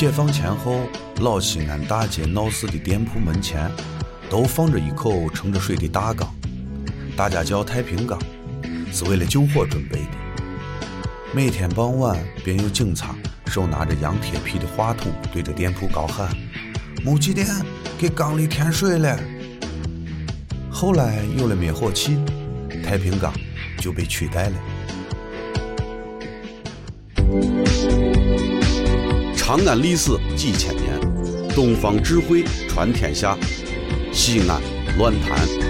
解放前后，老西安大街闹市的店铺门前都放着一口盛着水的大缸，大家叫太平缸，是为了救火准备的。每天傍晚，便有警察手拿着羊铁皮的话筒，对着店铺高喊：“木几店，给缸里添水了。”后来有了灭火器，太平缸就被取代了。长安历史几千年，东方智慧传天下。西安乱谈。